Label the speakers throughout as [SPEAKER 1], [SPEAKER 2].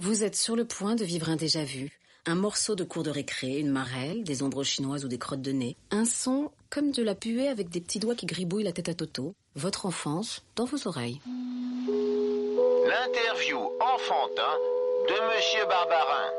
[SPEAKER 1] Vous êtes sur le point de vivre un déjà-vu, un morceau de cours de récré, une marelle, des ombres chinoises ou des crottes de nez, un son comme de la puée avec des petits doigts qui gribouillent la tête à Toto, votre enfance dans vos oreilles.
[SPEAKER 2] L'interview enfantin de Monsieur Barbarin.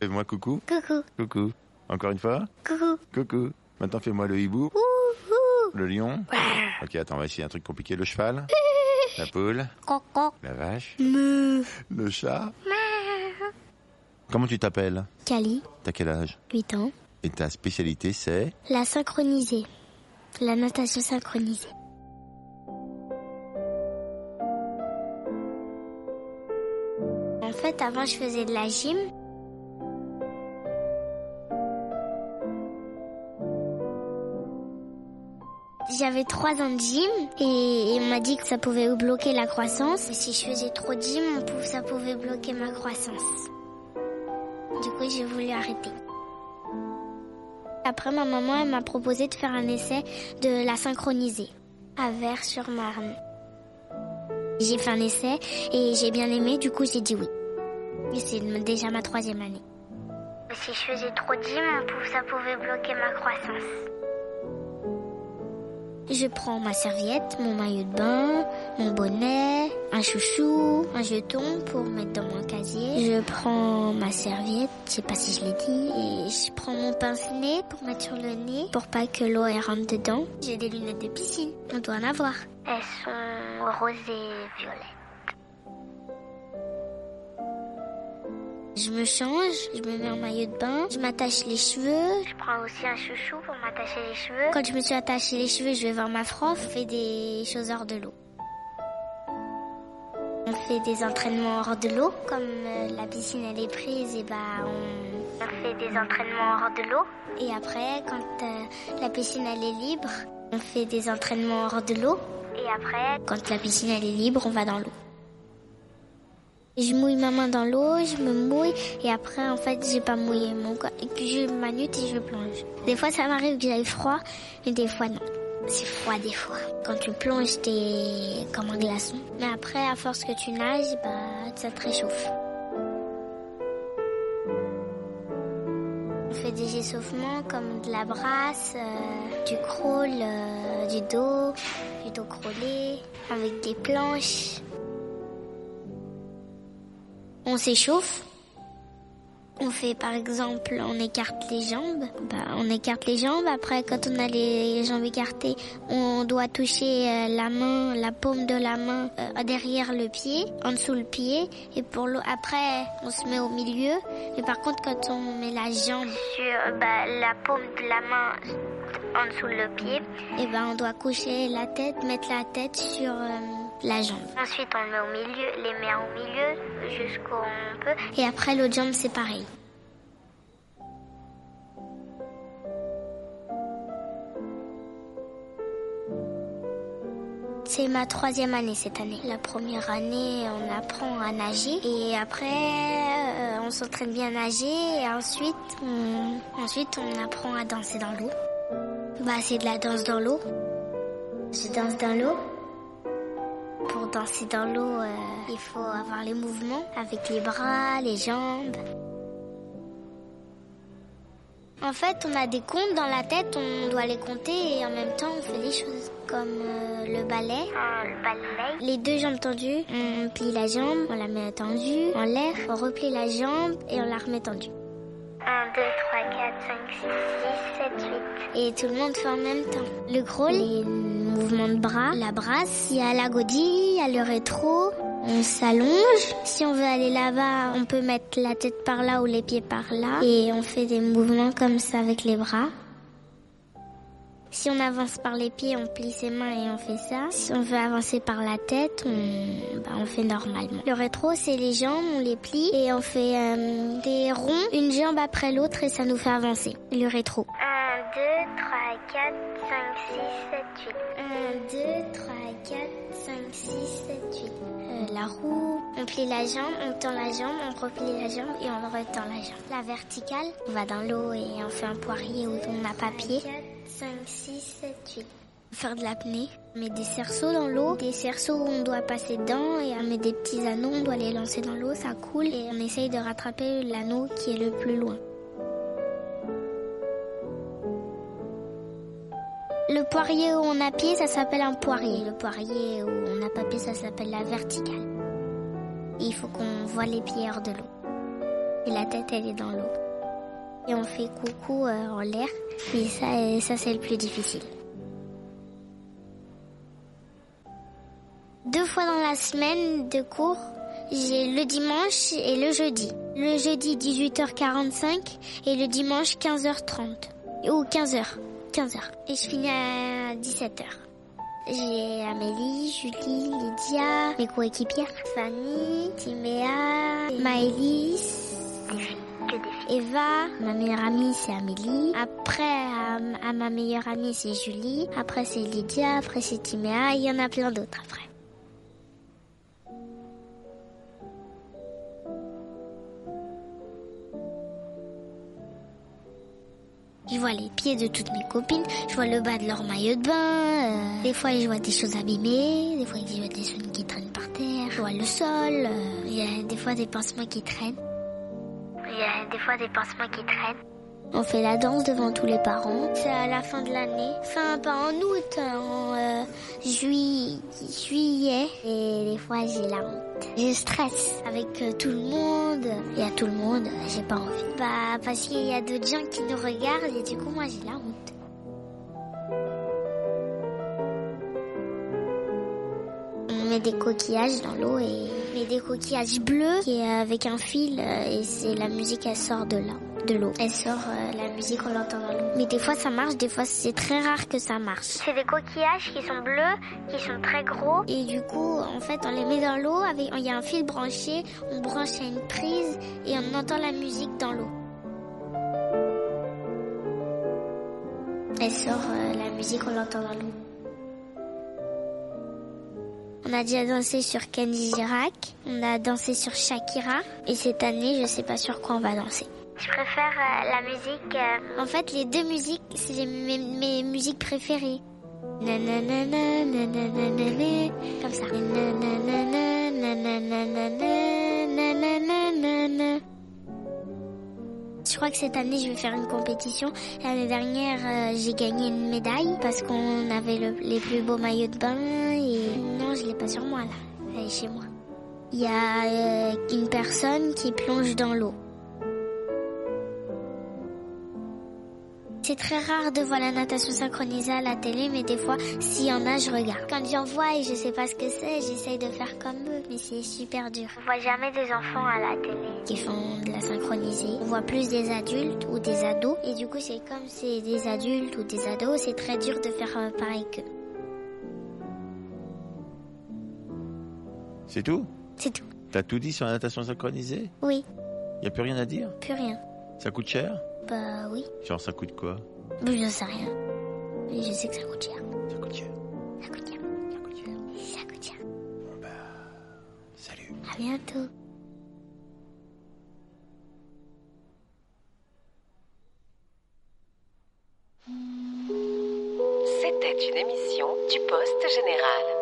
[SPEAKER 3] Fais-moi coucou.
[SPEAKER 4] Coucou.
[SPEAKER 3] Coucou. Encore une fois.
[SPEAKER 4] Coucou.
[SPEAKER 3] Coucou. Maintenant fais-moi le hibou.
[SPEAKER 4] Ouhou.
[SPEAKER 3] Le lion. Ok, attends, on va essayer un truc compliqué. Le cheval. La poule.
[SPEAKER 4] Coco.
[SPEAKER 3] La vache.
[SPEAKER 4] Me.
[SPEAKER 3] Le chat. Comment tu t'appelles?
[SPEAKER 4] Cali.
[SPEAKER 3] T'as quel âge?
[SPEAKER 4] 8 ans.
[SPEAKER 3] Et ta spécialité c'est?
[SPEAKER 4] La synchronisée. La natation synchronisée. En fait, avant, je faisais de la gym. J'avais trois ans de gym et on m'a dit que ça pouvait bloquer la croissance. Si je faisais trop de gym, ça pouvait bloquer ma croissance. Du coup, j'ai voulu arrêter. Après, ma maman m'a proposé de faire un essai de la synchroniser à Vers-sur-Marne. J'ai fait un essai et j'ai bien aimé, du coup j'ai dit oui. C'est déjà ma troisième année. Si je faisais trop de gym, ça pouvait bloquer ma croissance. Je prends ma serviette, mon maillot de bain, mon bonnet, un chouchou, un jeton pour mettre dans mon casier. Je prends ma serviette, je sais pas si je l'ai dit, et je prends mon pince-nez pour mettre sur le nez pour pas que l'eau rentre dedans. J'ai des lunettes de piscine, on doit en avoir. Elles sont roses et violettes. Je me change, je me mets en maillot de bain, je m'attache les cheveux. Je prends aussi un chouchou pour m'attacher les cheveux. Quand je me suis attaché les cheveux, je vais voir ma prof, on fait des choses hors de l'eau. On fait des entraînements hors de l'eau, comme euh, la piscine elle est prise, et bah on, on fait des entraînements hors de l'eau. Et après, quand euh, la piscine elle est libre, on fait des entraînements hors de l'eau. Et après, quand la piscine elle est libre, on va dans l'eau. Je mouille ma main dans l'eau, je me mouille et après en fait j'ai pas mouillé mon corps et puis je manute et je plonge. Des fois ça m'arrive que j'aille froid, mais des fois non. C'est froid des fois. Quand tu plonges t'es comme un glaçon. Mais après à force que tu nages, bah ça te réchauffe. On fait des échauffements comme de la brasse, euh, du crawl, euh, du dos, du dos crawlé, avec des planches. On s'échauffe. On fait par exemple, on écarte les jambes. Bah, on écarte les jambes. Après, quand on a les jambes écartées, on doit toucher euh, la main, la paume de la main euh, derrière le pied, en dessous le pied. Et pour l'eau, après, on se met au milieu. Mais par contre, quand on met la jambe sur bah, la paume de la main en dessous le pied, et ben on doit coucher la tête, mettre la tête sur euh, la jambe. Ensuite, on le met au milieu, les mains au milieu jusqu'où on peut. Et après, l'autre jambe, c'est pareil. C'est ma troisième année cette année. La première année, on apprend à nager et après, euh, on s'entraîne bien à nager et ensuite, on, ensuite, on apprend à danser dans l'eau. Bah, c'est de la danse dans l'eau. Je danse dans l'eau. Danser dans l'eau, euh, il faut avoir les mouvements avec les bras, les jambes. En fait, on a des comptes dans la tête, on doit les compter et en même temps, on fait des choses comme euh, le ballet. le ballet. Les deux jambes tendues, on plie la jambe, on la met tendue en l'air, on replie la jambe et on la remet tendue. 1, 2, 3, 4, 5, 6, 6, 7, 8. Et tout le monde fait en même temps. Le crawl, les mouvements de bras, la brasse, il y a la godille, il y a le rétro. On s'allonge. Si on veut aller là-bas, on peut mettre la tête par là ou les pieds par là. Et on fait des mouvements comme ça avec les bras. Si on avance par les pieds, on plie ses mains et on fait ça. Si on veut avancer par la tête, on, bah, on fait normalement. Le rétro, c'est les jambes, on les plie et on fait euh, des ronds, une jambe après l'autre et ça nous fait avancer. Le rétro. 1, 2, 3, 4, 5, 6, 7, 8. 1, 2, 3, 4, 5, 6, 7, 8. Euh, la roue, on plie la jambe, on tend la jambe, on replie la jambe et on retend la jambe. La verticale, on va dans l'eau et on fait un poirier où on a papier. 5, 6, 7, 8. Faire de l'apnée. On des cerceaux dans l'eau, des cerceaux où on doit passer dedans et on met des petits anneaux, on doit les lancer dans l'eau, ça coule et on essaye de rattraper l'anneau qui est le plus loin. Le poirier où on a pied, ça s'appelle un poirier. Le poirier où on a pas pied, ça s'appelle la verticale. il faut qu'on voit les pieds hors de l'eau. Et la tête, elle est dans l'eau. Et on fait coucou euh, en l'air. Et ça, ça c'est le plus difficile. Deux fois dans la semaine de cours, j'ai le dimanche et le jeudi. Le jeudi 18h45 et le dimanche 15h30. Ou 15h. 15h. Et je finis à 17h. J'ai Amélie, Julie, Lydia, mes coéquipières, Fanny, Timéa, Maëlys, Eva, ma meilleure amie c'est Amélie. Après, à, ma meilleure amie c'est Julie. Après c'est Lydia, après c'est Timéa. Il y en a plein d'autres après. Je vois les pieds de toutes mes copines, je vois le bas de leur maillot de bain. Euh, des fois, je vois des choses abîmées, des fois, je vois des soins qui traînent par terre. Je vois le sol, euh, il y a des fois des pansements qui traînent. Il y a des fois des pansements qui traînent. On fait la danse devant tous les parents. C'est à la fin de l'année. Enfin, pas en août, en euh, juillet. Et des fois, j'ai la honte. Je stresse avec euh, tout le monde. Et à tout le monde, j'ai pas envie. Bah, parce qu'il y a d'autres gens qui nous regardent et du coup, moi, j'ai la honte. On met des coquillages dans l'eau et met des coquillages bleus qui est avec un fil euh, et c'est la musique elle sort de là de l'eau. Elle sort euh, la musique, on l'entend dans l'eau. Mais des fois ça marche, des fois c'est très rare que ça marche. C'est des coquillages qui sont bleus, qui sont très gros. Et du coup, en fait, on les met dans l'eau, avec il y a un fil branché, on branche à une prise et on entend la musique dans l'eau. Elle sort euh, la musique, on l'entend dans l'eau. On a déjà dansé sur Kenji Girac, on a dansé sur Shakira, et cette année, je sais pas sur quoi on va danser. Je préfère euh, la musique. Euh, en fait, les deux musiques, c'est mes, mes, musiques préférées. Comme ça. Je crois que cette année, je vais faire une compétition. L'année dernière, euh, j'ai gagné une médaille parce qu'on avait le, les plus beaux maillots de bain. Et non, je l'ai pas sur moi là. Elle est chez moi. Il y a une personne qui plonge dans l'eau. C'est très rare de voir la natation synchronisée à la télé, mais des fois, s'il y en a, je regarde. Quand j'en vois et je sais pas ce que c'est, j'essaye de faire comme eux, mais c'est super dur. On voit jamais des enfants à la télé qui font de la synchronisée. On voit plus des adultes ou des ados, et du coup, c'est comme c'est des adultes ou des ados, c'est très dur de faire euh, pareil qu'eux.
[SPEAKER 3] C'est tout
[SPEAKER 4] C'est tout.
[SPEAKER 3] T'as tout dit sur la natation synchronisée
[SPEAKER 4] Oui.
[SPEAKER 3] Y a plus rien à dire
[SPEAKER 4] Plus rien.
[SPEAKER 3] Ça coûte cher
[SPEAKER 4] bah oui.
[SPEAKER 3] Genre ça coûte quoi
[SPEAKER 4] bah, Je sais rien. Mais je sais que ça coûte cher.
[SPEAKER 3] Ça coûte cher.
[SPEAKER 4] Ça coûte cher.
[SPEAKER 3] Ça coûte cher.
[SPEAKER 4] Ça coûte cher.
[SPEAKER 3] Bon bah... Salut.
[SPEAKER 4] À bientôt.
[SPEAKER 5] C'était une émission du Poste Général.